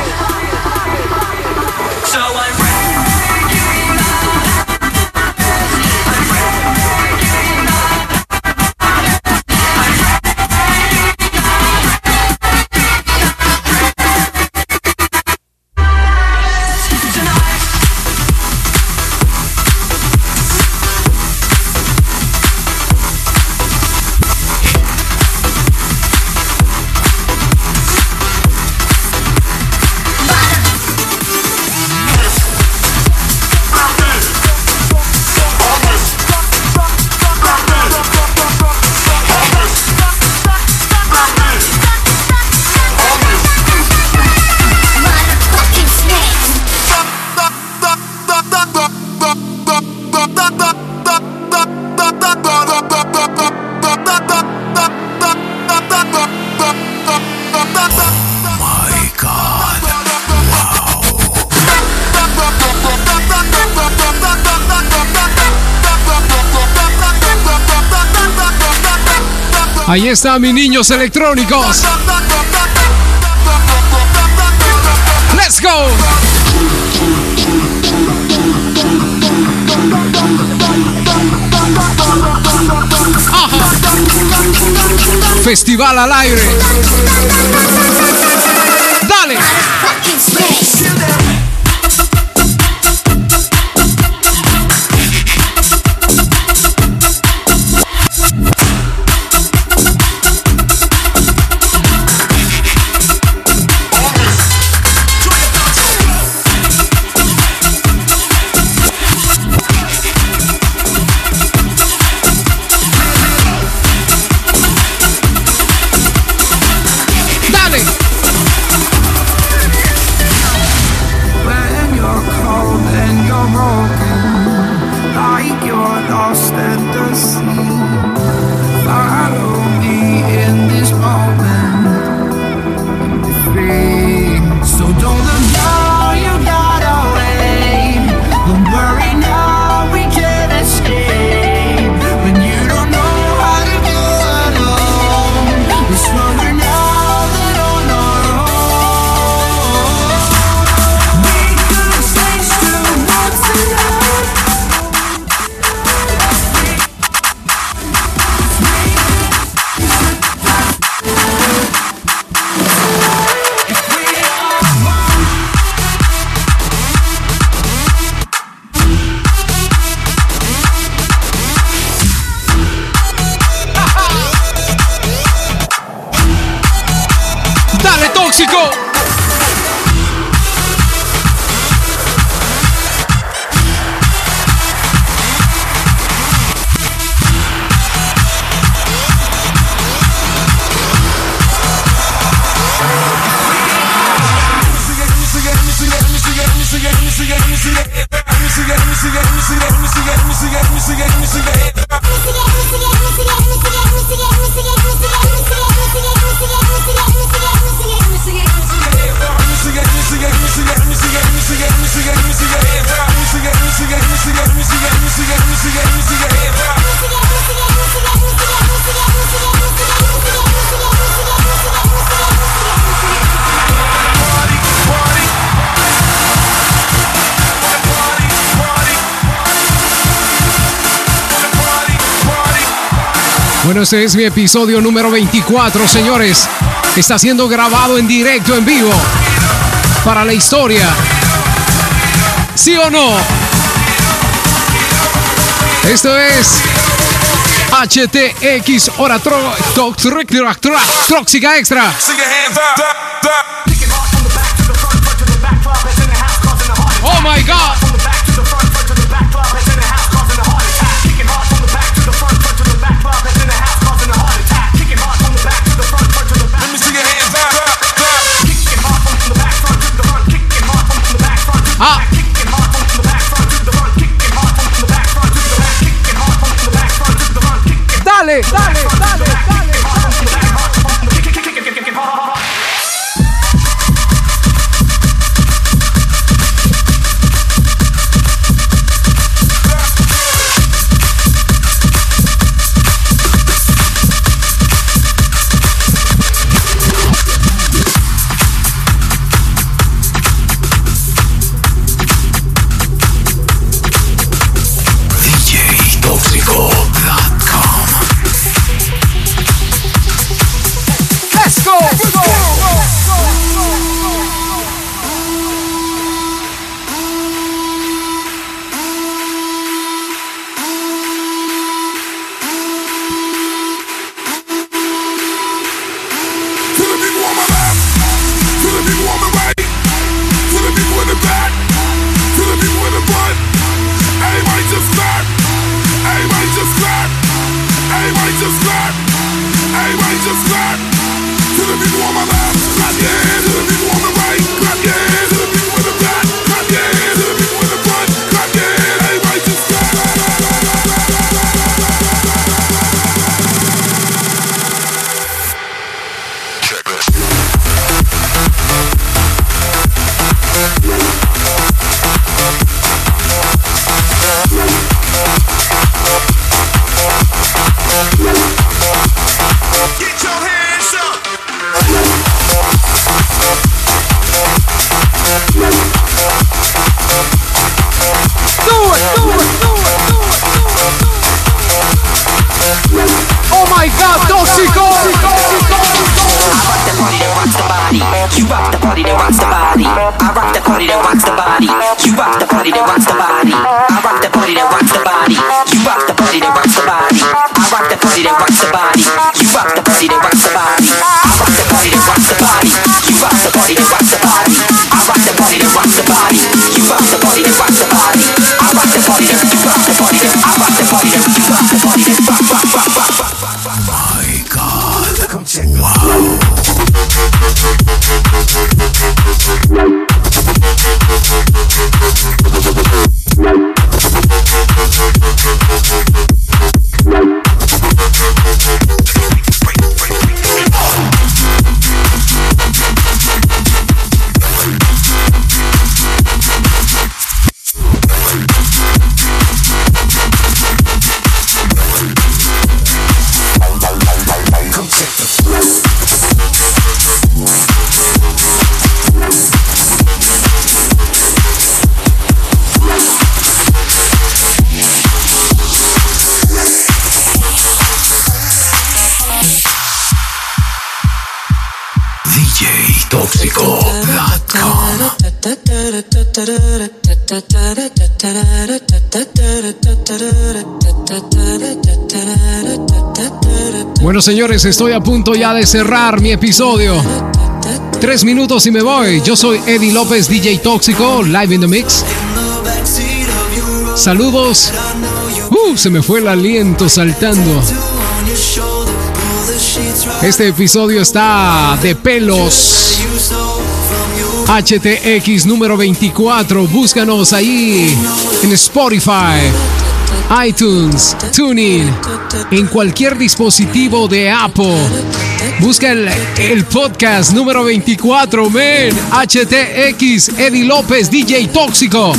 Ahí están mis niños electrónicos. Let's go. Festival al aire. Dale. este es mi episodio número 24, señores. Está siendo grabado en directo, en vivo, para la historia. ¿Sí o no? Esto es HTX Hora Tóxica Extra. estoy a punto ya de cerrar mi episodio. Tres minutos y me voy. Yo soy Eddie López, DJ Tóxico, live in the mix. Saludos. Uh, se me fue el aliento saltando. Este episodio está de pelos. HTX número 24. Búscanos ahí en Spotify iTunes, TuneIn, en cualquier dispositivo de Apple. Busca el, el podcast número 24, men, HTX, Eddie López, DJ Tóxico.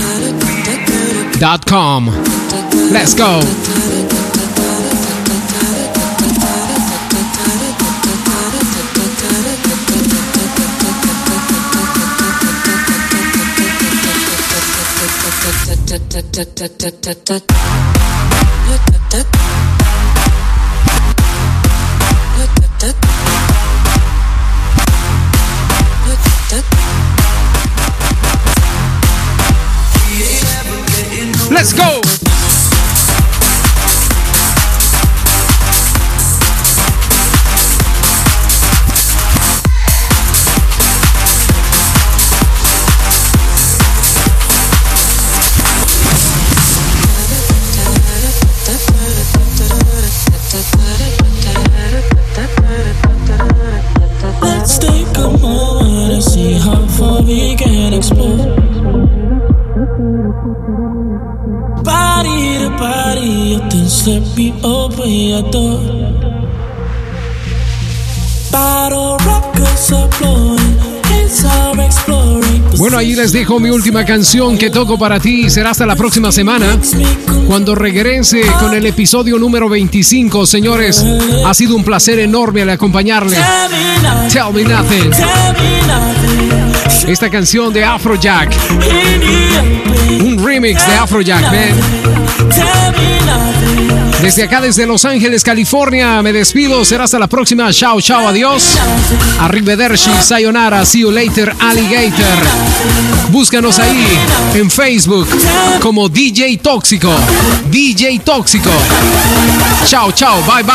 .com. Let's go. Let's go! Bueno, ahí les dejo mi última canción que toco para ti. Será hasta la próxima semana. Cuando regrese con el episodio número 25, señores, ha sido un placer enorme al acompañarle. Tell me nothing. Esta canción de Afrojack. Un remix de Afrojack. Desde acá, desde Los Ángeles, California, me despido. Será hasta la próxima. Chao, chao, adiós. Arrivederci, sayonara, see you later, alligator. Búscanos ahí en Facebook como DJ Tóxico. DJ Tóxico. Chao, chao, bye, bye.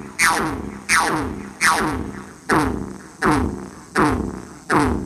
Tùng, tùng, tùng, tùng, tùng, tùng.